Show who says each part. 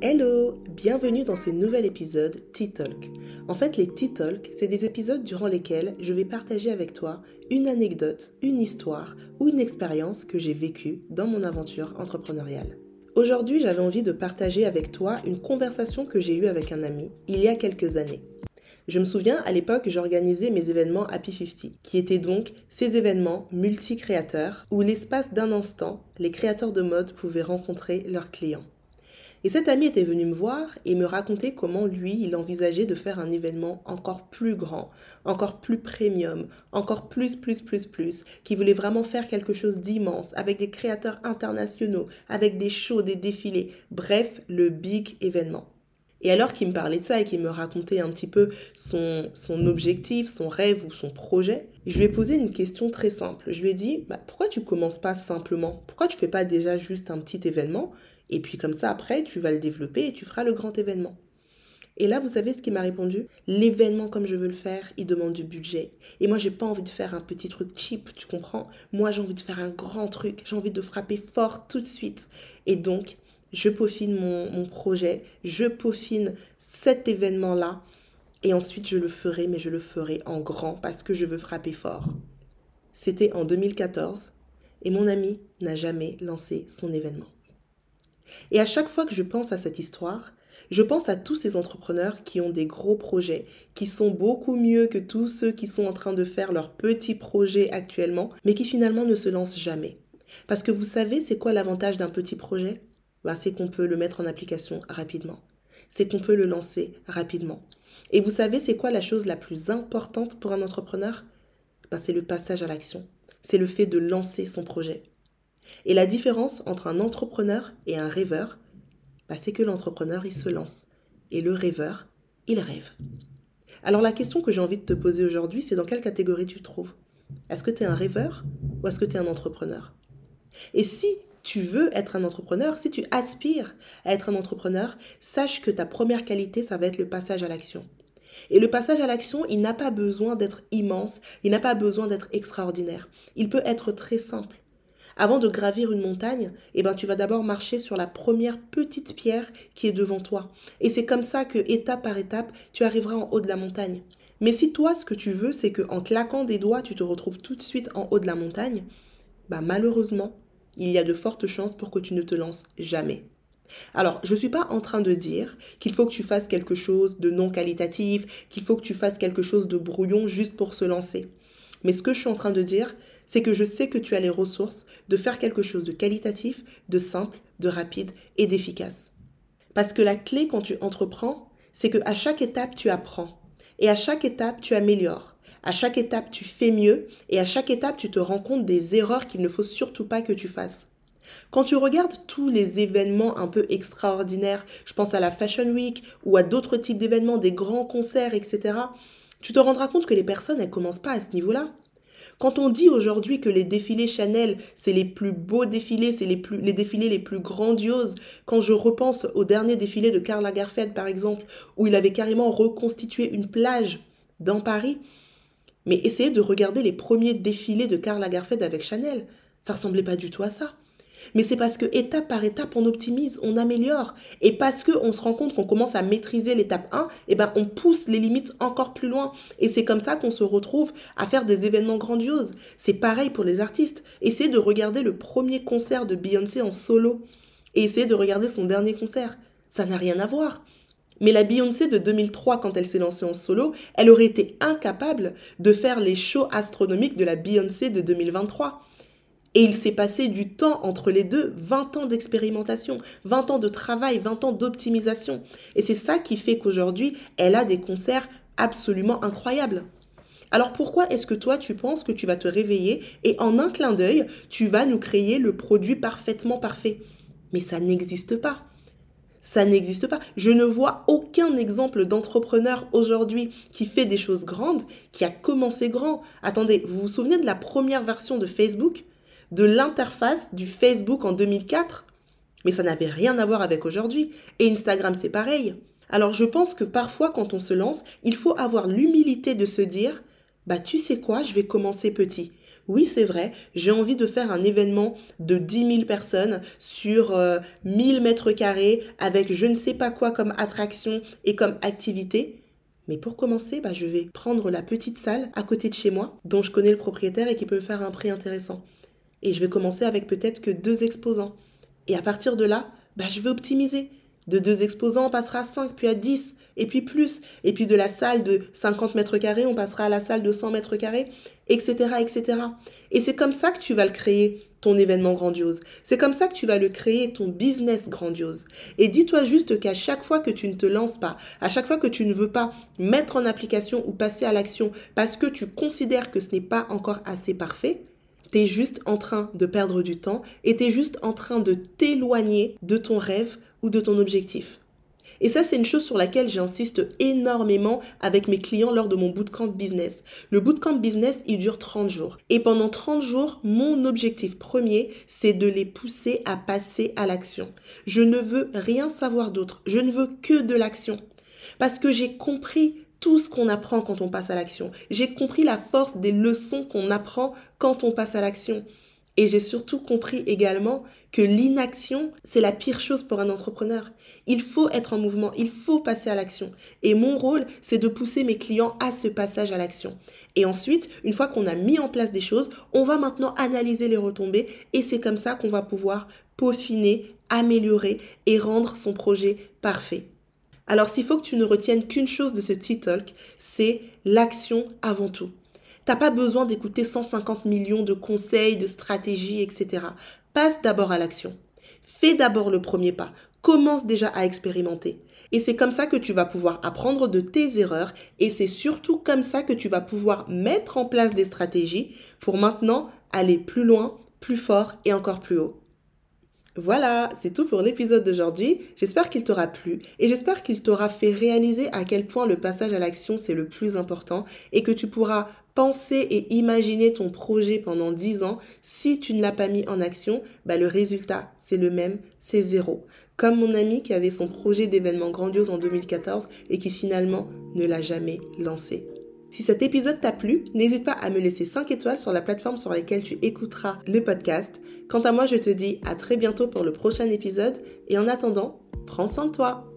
Speaker 1: Hello, bienvenue dans ce nouvel épisode Tea Talk. En fait, les Tea Talk, c'est des épisodes durant lesquels je vais partager avec toi une anecdote, une histoire ou une expérience que j'ai vécue dans mon aventure entrepreneuriale. Aujourd'hui, j'avais envie de partager avec toi une conversation que j'ai eue avec un ami il y a quelques années. Je me souviens, à l'époque, j'organisais mes événements Happy 50, qui étaient donc ces événements multi-créateurs où l'espace d'un instant, les créateurs de mode pouvaient rencontrer leurs clients. Et cet ami était venu me voir et me raconter comment lui, il envisageait de faire un événement encore plus grand, encore plus premium, encore plus, plus, plus, plus, qui voulait vraiment faire quelque chose d'immense, avec des créateurs internationaux, avec des shows, des défilés, bref, le big événement. Et alors qu'il me parlait de ça et qu'il me racontait un petit peu son, objectif, son rêve ou son projet, je lui ai posé une question très simple. Je lui ai dit, bah, pourquoi tu commences pas simplement? Pourquoi tu fais pas déjà juste un petit événement? Et puis comme ça, après, tu vas le développer et tu feras le grand événement. Et là, vous savez ce qu'il m'a répondu? L'événement comme je veux le faire, il demande du budget. Et moi, j'ai pas envie de faire un petit truc cheap, tu comprends? Moi, j'ai envie de faire un grand truc. J'ai envie de frapper fort tout de suite. Et donc, je peaufine mon, mon projet, je peaufine cet événement-là. Et ensuite, je le ferai, mais je le ferai en grand parce que je veux frapper fort. C'était en 2014 et mon ami n'a jamais lancé son événement. Et à chaque fois que je pense à cette histoire, je pense à tous ces entrepreneurs qui ont des gros projets, qui sont beaucoup mieux que tous ceux qui sont en train de faire leurs petits projets actuellement, mais qui finalement ne se lancent jamais. Parce que vous savez, c'est quoi l'avantage d'un petit projet? Ben, C'est qu'on peut le mettre en application rapidement. C'est qu'on peut le lancer rapidement. Et vous savez, c'est quoi la chose la plus importante pour un entrepreneur? Ben, C'est le passage à l'action. C'est le fait de lancer son projet. Et la différence entre un entrepreneur et un rêveur, bah, c'est que l'entrepreneur, il se lance. Et le rêveur, il rêve. Alors la question que j'ai envie de te poser aujourd'hui, c'est dans quelle catégorie tu te trouves? Est-ce que tu es un rêveur ou est-ce que tu es un entrepreneur? Et si tu veux être un entrepreneur, si tu aspires à être un entrepreneur, sache que ta première qualité, ça va être le passage à l'action. Et le passage à l'action, il n'a pas besoin d'être immense, il n'a pas besoin d'être extraordinaire. Il peut être très simple. Avant de gravir une montagne, eh ben, tu vas d'abord marcher sur la première petite pierre qui est devant toi. Et c'est comme ça que, étape par étape, tu arriveras en haut de la montagne. Mais si toi, ce que tu veux, c'est qu'en claquant des doigts, tu te retrouves tout de suite en haut de la montagne, bah malheureusement, il y a de fortes chances pour que tu ne te lances jamais. Alors, je ne suis pas en train de dire qu'il faut que tu fasses quelque chose de non qualitatif, qu'il faut que tu fasses quelque chose de brouillon juste pour se lancer. Mais ce que je suis en train de dire, c'est que je sais que tu as les ressources de faire quelque chose de qualitatif, de simple, de rapide et d'efficace. Parce que la clé quand tu entreprends, c'est que à chaque étape tu apprends et à chaque étape tu améliores. À chaque étape tu fais mieux et à chaque étape tu te rends compte des erreurs qu'il ne faut surtout pas que tu fasses. Quand tu regardes tous les événements un peu extraordinaires, je pense à la Fashion Week ou à d'autres types d'événements, des grands concerts, etc., tu te rendras compte que les personnes, elles commencent pas à ce niveau-là. Quand on dit aujourd'hui que les défilés Chanel, c'est les plus beaux défilés, c'est les, les défilés les plus grandioses, quand je repense au dernier défilé de Karl Lagerfeld par exemple, où il avait carrément reconstitué une plage dans Paris, mais essayez de regarder les premiers défilés de Karl Lagerfeld avec Chanel. Ça ressemblait pas du tout à ça. Mais c'est parce que étape par étape, on optimise, on améliore. Et parce qu'on se rend compte qu'on commence à maîtriser l'étape 1, eh ben, on pousse les limites encore plus loin. Et c'est comme ça qu'on se retrouve à faire des événements grandioses. C'est pareil pour les artistes. Essayez de regarder le premier concert de Beyoncé en solo. Et essayez de regarder son dernier concert. Ça n'a rien à voir. Mais la Beyoncé de 2003, quand elle s'est lancée en solo, elle aurait été incapable de faire les shows astronomiques de la Beyoncé de 2023. Et il s'est passé du temps entre les deux, 20 ans d'expérimentation, 20 ans de travail, 20 ans d'optimisation. Et c'est ça qui fait qu'aujourd'hui, elle a des concerts absolument incroyables. Alors pourquoi est-ce que toi tu penses que tu vas te réveiller et en un clin d'œil, tu vas nous créer le produit parfaitement parfait? Mais ça n'existe pas. Ça n'existe pas. Je ne vois aucun exemple d'entrepreneur aujourd'hui qui fait des choses grandes, qui a commencé grand. Attendez, vous vous souvenez de la première version de Facebook? De l'interface du Facebook en 2004. Mais ça n'avait rien à voir avec aujourd'hui. Et Instagram, c'est pareil. Alors je pense que parfois quand on se lance, il faut avoir l'humilité de se dire, bah tu sais quoi, je vais commencer petit. Oui, c'est vrai, j'ai envie de faire un événement de 10 000 personnes sur 1000 euh, mètres carrés avec je ne sais pas quoi comme attraction et comme activité. Mais pour commencer, bah, je vais prendre la petite salle à côté de chez moi, dont je connais le propriétaire et qui peut me faire un prix intéressant. Et je vais commencer avec peut-être que deux exposants. Et à partir de là, bah, je vais optimiser. De deux exposants, on passera à 5, puis à 10, et puis plus. Et puis de la salle de 50 mètres carrés, on passera à la salle de 100 mètres carrés, etc., etc. Et c'est comme ça que tu vas le créer, ton événement grandiose. C'est comme ça que tu vas le créer, ton business grandiose. Et dis-toi juste qu'à chaque fois que tu ne te lances pas, à chaque fois que tu ne veux pas mettre en application ou passer à l'action parce que tu considères que ce n'est pas encore assez parfait, tu es juste en train de perdre du temps et tu es juste en train de t'éloigner de ton rêve ou de ton objectif. Et ça, c'est une chose sur laquelle j'insiste énormément avec mes clients lors de mon bootcamp business. Le bootcamp business, il dure 30 jours. Et pendant 30 jours, mon objectif premier, c'est de les pousser à passer à l'action. Je ne veux rien savoir d'autre. Je ne veux que de l'action. Parce que j'ai compris tout ce qu'on apprend quand on passe à l'action. J'ai compris la force des leçons qu'on apprend quand on passe à l'action. Et j'ai surtout compris également que l'inaction, c'est la pire chose pour un entrepreneur. Il faut être en mouvement, il faut passer à l'action. Et mon rôle, c'est de pousser mes clients à ce passage à l'action. Et ensuite, une fois qu'on a mis en place des choses, on va maintenant analyser les retombées et c'est comme ça qu'on va pouvoir peaufiner, améliorer et rendre son projet parfait. Alors s'il faut que tu ne retiennes qu'une chose de ce T-Talk, c'est l'action avant tout. T'as pas besoin d'écouter 150 millions de conseils, de stratégies, etc. Passe d'abord à l'action. Fais d'abord le premier pas. Commence déjà à expérimenter. Et c'est comme ça que tu vas pouvoir apprendre de tes erreurs et c'est surtout comme ça que tu vas pouvoir mettre en place des stratégies pour maintenant aller plus loin, plus fort et encore plus haut. Voilà, c'est tout pour l'épisode d'aujourd'hui. J'espère qu'il t'aura plu et j'espère qu'il t'aura fait réaliser à quel point le passage à l'action c'est le plus important et que tu pourras penser et imaginer ton projet pendant 10 ans. Si tu ne l'as pas mis en action, bah le résultat c'est le même, c'est zéro. Comme mon ami qui avait son projet d'événement grandiose en 2014 et qui finalement ne l'a jamais lancé. Si cet épisode t'a plu, n'hésite pas à me laisser 5 étoiles sur la plateforme sur laquelle tu écouteras le podcast. Quant à moi, je te dis à très bientôt pour le prochain épisode et en attendant, prends soin de toi.